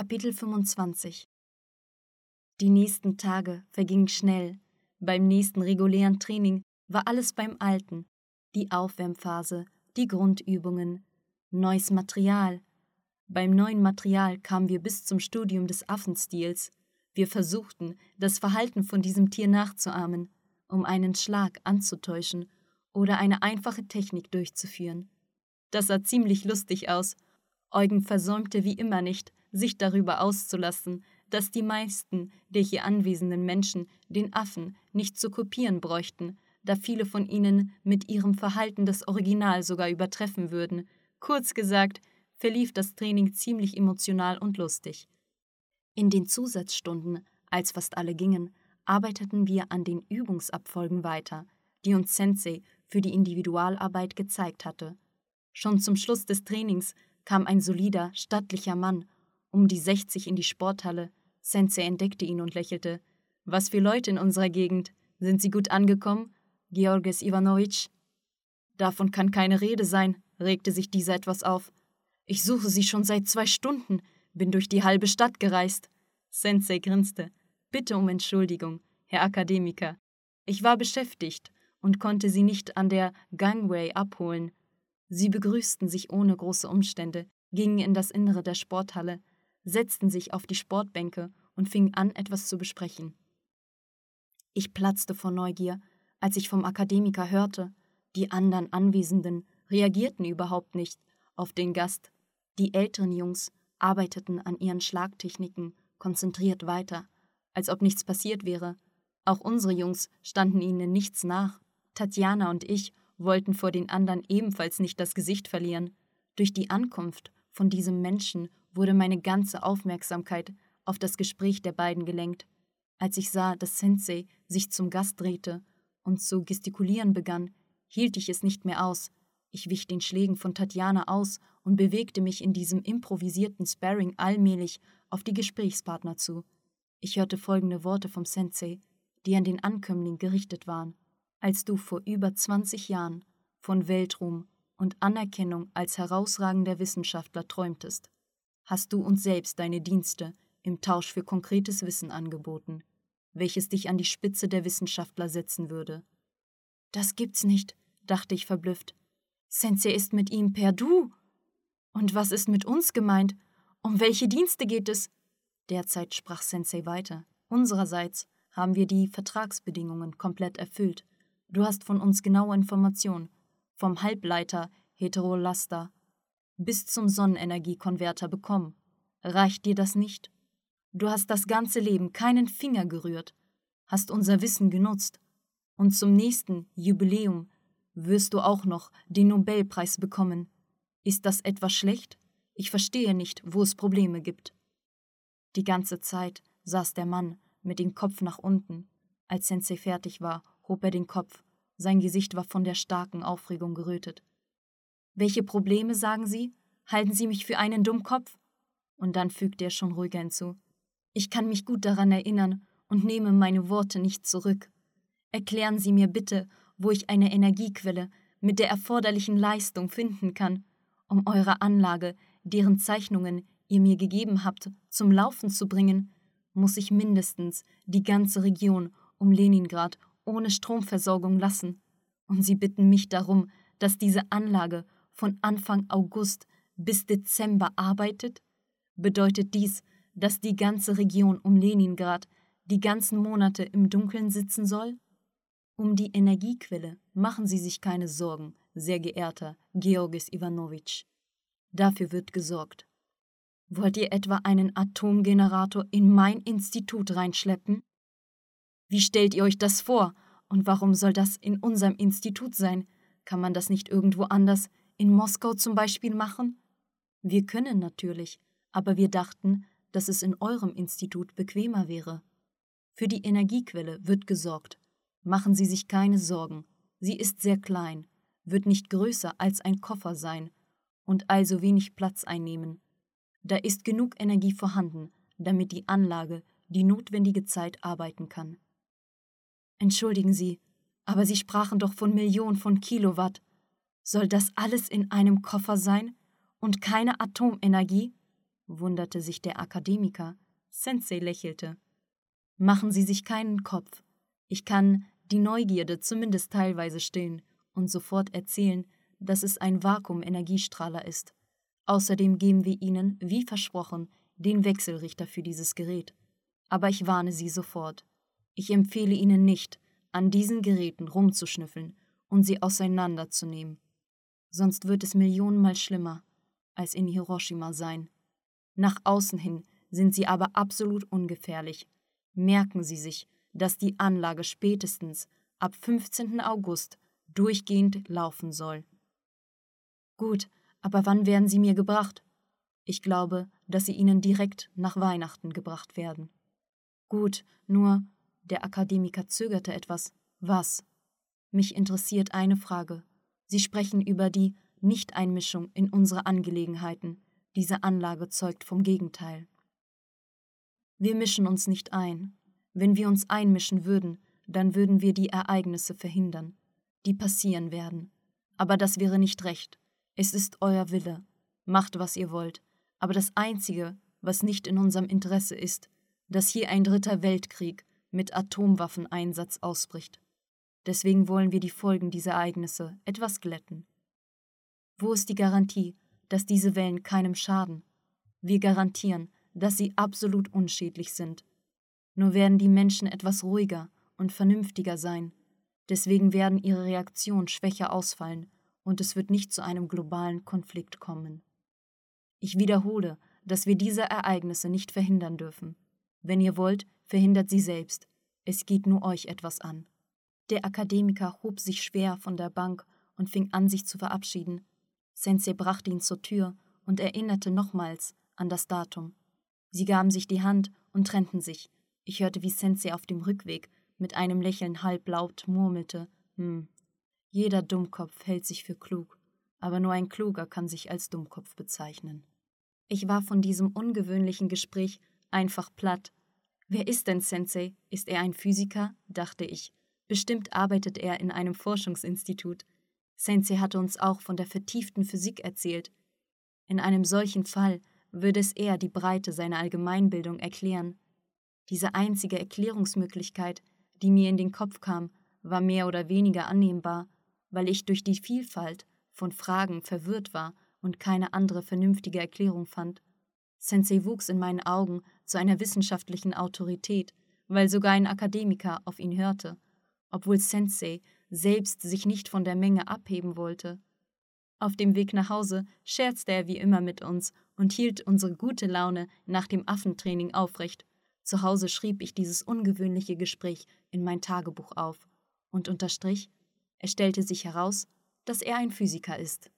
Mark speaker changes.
Speaker 1: Kapitel 25 Die nächsten Tage vergingen schnell. Beim nächsten regulären Training war alles beim Alten. Die Aufwärmphase, die Grundübungen, neues Material. Beim neuen Material kamen wir bis zum Studium des Affenstils. Wir versuchten, das Verhalten von diesem Tier nachzuahmen, um einen Schlag anzutäuschen oder eine einfache Technik durchzuführen. Das sah ziemlich lustig aus. Eugen versäumte wie immer nicht, sich darüber auszulassen, dass die meisten der hier anwesenden Menschen den Affen nicht zu kopieren bräuchten, da viele von ihnen mit ihrem Verhalten das Original sogar übertreffen würden. Kurz gesagt, verlief das Training ziemlich emotional und lustig. In den Zusatzstunden, als fast alle gingen, arbeiteten wir an den Übungsabfolgen weiter, die uns Sensei für die Individualarbeit gezeigt hatte. Schon zum Schluss des Trainings kam ein solider, stattlicher Mann um die 60 in die Sporthalle. Sensei entdeckte ihn und lächelte. Was für Leute in unserer Gegend. Sind Sie gut angekommen? Georges Iwanowitsch? Davon kann keine Rede sein, regte sich dieser etwas auf. Ich suche Sie schon seit zwei Stunden, bin durch die halbe Stadt gereist. Sensei grinste. Bitte um Entschuldigung, Herr Akademiker. Ich war beschäftigt und konnte Sie nicht an der Gangway abholen. Sie begrüßten sich ohne große Umstände, gingen in das Innere der Sporthalle, setzten sich auf die Sportbänke und fingen an, etwas zu besprechen. Ich platzte vor Neugier, als ich vom Akademiker hörte, die anderen Anwesenden reagierten überhaupt nicht auf den Gast. Die älteren Jungs arbeiteten an ihren Schlagtechniken konzentriert weiter, als ob nichts passiert wäre. Auch unsere Jungs standen ihnen nichts nach. Tatjana und ich wollten vor den anderen ebenfalls nicht das Gesicht verlieren. Durch die Ankunft von diesem Menschen wurde meine ganze Aufmerksamkeit auf das Gespräch der beiden gelenkt. Als ich sah, dass Sensei sich zum Gast drehte und zu gestikulieren begann, hielt ich es nicht mehr aus. Ich wich den Schlägen von Tatjana aus und bewegte mich in diesem improvisierten Sparring allmählich auf die Gesprächspartner zu. Ich hörte folgende Worte vom Sensei, die an den Ankömmling gerichtet waren. Als du vor über 20 Jahren von Weltruhm und Anerkennung als herausragender Wissenschaftler träumtest, hast du uns selbst deine Dienste im Tausch für konkretes Wissen angeboten, welches dich an die Spitze der Wissenschaftler setzen würde. Das gibt's nicht, dachte ich verblüfft. Sensei ist mit ihm per Du. Und was ist mit uns gemeint? Um welche Dienste geht es? Derzeit sprach Sensei weiter. Unsererseits haben wir die Vertragsbedingungen komplett erfüllt. Du hast von uns genaue Informationen, vom Halbleiter Heterolaster bis zum Sonnenenergiekonverter bekommen. Reicht dir das nicht? Du hast das ganze Leben keinen Finger gerührt, hast unser Wissen genutzt, und zum nächsten Jubiläum wirst du auch noch den Nobelpreis bekommen. Ist das etwas schlecht? Ich verstehe nicht, wo es Probleme gibt. Die ganze Zeit saß der Mann mit dem Kopf nach unten. Als Sensei fertig war, hob er den Kopf. Sein Gesicht war von der starken Aufregung gerötet. Welche Probleme, sagen Sie? Halten Sie mich für einen Dummkopf? Und dann fügte er schon ruhiger hinzu. Ich kann mich gut daran erinnern und nehme meine Worte nicht zurück. Erklären Sie mir bitte, wo ich eine Energiequelle mit der erforderlichen Leistung finden kann, um eure Anlage, deren Zeichnungen ihr mir gegeben habt, zum Laufen zu bringen, muss ich mindestens die ganze Region um Leningrad ohne Stromversorgung lassen. Und Sie bitten mich darum, dass diese Anlage von Anfang August bis Dezember arbeitet? Bedeutet dies, dass die ganze Region um Leningrad die ganzen Monate im Dunkeln sitzen soll? Um die Energiequelle machen Sie sich keine Sorgen, sehr geehrter Georgis Iwanowitsch. Dafür wird gesorgt. Wollt ihr etwa einen Atomgenerator in mein Institut reinschleppen? Wie stellt ihr euch das vor? Und warum soll das in unserem Institut sein? Kann man das nicht irgendwo anders in Moskau zum Beispiel machen? Wir können natürlich, aber wir dachten, dass es in eurem Institut bequemer wäre. Für die Energiequelle wird gesorgt. Machen Sie sich keine Sorgen. Sie ist sehr klein, wird nicht größer als ein Koffer sein und also wenig Platz einnehmen. Da ist genug Energie vorhanden, damit die Anlage die notwendige Zeit arbeiten kann. Entschuldigen Sie, aber Sie sprachen doch von Millionen von Kilowatt. Soll das alles in einem Koffer sein? Und keine Atomenergie? wunderte sich der Akademiker. Sensei lächelte. Machen Sie sich keinen Kopf. Ich kann die Neugierde zumindest teilweise stillen und sofort erzählen, dass es ein Vakuum-Energiestrahler ist. Außerdem geben wir Ihnen, wie versprochen, den Wechselrichter für dieses Gerät. Aber ich warne Sie sofort. Ich empfehle Ihnen nicht, an diesen Geräten rumzuschnüffeln und sie auseinanderzunehmen. Sonst wird es millionenmal schlimmer als in Hiroshima sein. Nach außen hin sind sie aber absolut ungefährlich. Merken Sie sich, dass die Anlage spätestens ab 15. August durchgehend laufen soll. Gut, aber wann werden sie mir gebracht? Ich glaube, dass sie Ihnen direkt nach Weihnachten gebracht werden. Gut, nur der Akademiker zögerte etwas. Was? Mich interessiert eine Frage. Sie sprechen über die Nichteinmischung in unsere Angelegenheiten. Diese Anlage zeugt vom Gegenteil. Wir mischen uns nicht ein. Wenn wir uns einmischen würden, dann würden wir die Ereignisse verhindern, die passieren werden. Aber das wäre nicht recht. Es ist euer Wille. Macht, was ihr wollt. Aber das Einzige, was nicht in unserem Interesse ist, dass hier ein dritter Weltkrieg mit Atomwaffeneinsatz ausbricht. Deswegen wollen wir die Folgen dieser Ereignisse etwas glätten. Wo ist die Garantie, dass diese Wellen keinem schaden? Wir garantieren, dass sie absolut unschädlich sind. Nur werden die Menschen etwas ruhiger und vernünftiger sein. Deswegen werden ihre Reaktionen schwächer ausfallen und es wird nicht zu einem globalen Konflikt kommen. Ich wiederhole, dass wir diese Ereignisse nicht verhindern dürfen. Wenn ihr wollt, verhindert sie selbst. Es geht nur euch etwas an. Der Akademiker hob sich schwer von der Bank und fing an, sich zu verabschieden. Sensei brachte ihn zur Tür und erinnerte nochmals an das Datum. Sie gaben sich die Hand und trennten sich. Ich hörte, wie Sensei auf dem Rückweg mit einem Lächeln halblaut murmelte: Hm, jeder Dummkopf hält sich für klug, aber nur ein Kluger kann sich als Dummkopf bezeichnen. Ich war von diesem ungewöhnlichen Gespräch einfach platt. Wer ist denn Sensei? Ist er ein Physiker? dachte ich. Bestimmt arbeitet er in einem Forschungsinstitut. Sensei hatte uns auch von der vertieften Physik erzählt. In einem solchen Fall würde es eher die Breite seiner Allgemeinbildung erklären. Diese einzige Erklärungsmöglichkeit, die mir in den Kopf kam, war mehr oder weniger annehmbar, weil ich durch die Vielfalt von Fragen verwirrt war und keine andere vernünftige Erklärung fand. Sensei wuchs in meinen Augen zu einer wissenschaftlichen Autorität, weil sogar ein Akademiker auf ihn hörte obwohl Sensei selbst sich nicht von der Menge abheben wollte. Auf dem Weg nach Hause scherzte er wie immer mit uns und hielt unsere gute Laune nach dem Affentraining aufrecht. Zu Hause schrieb ich dieses ungewöhnliche Gespräch in mein Tagebuch auf und unterstrich, es stellte sich heraus, dass er ein Physiker ist.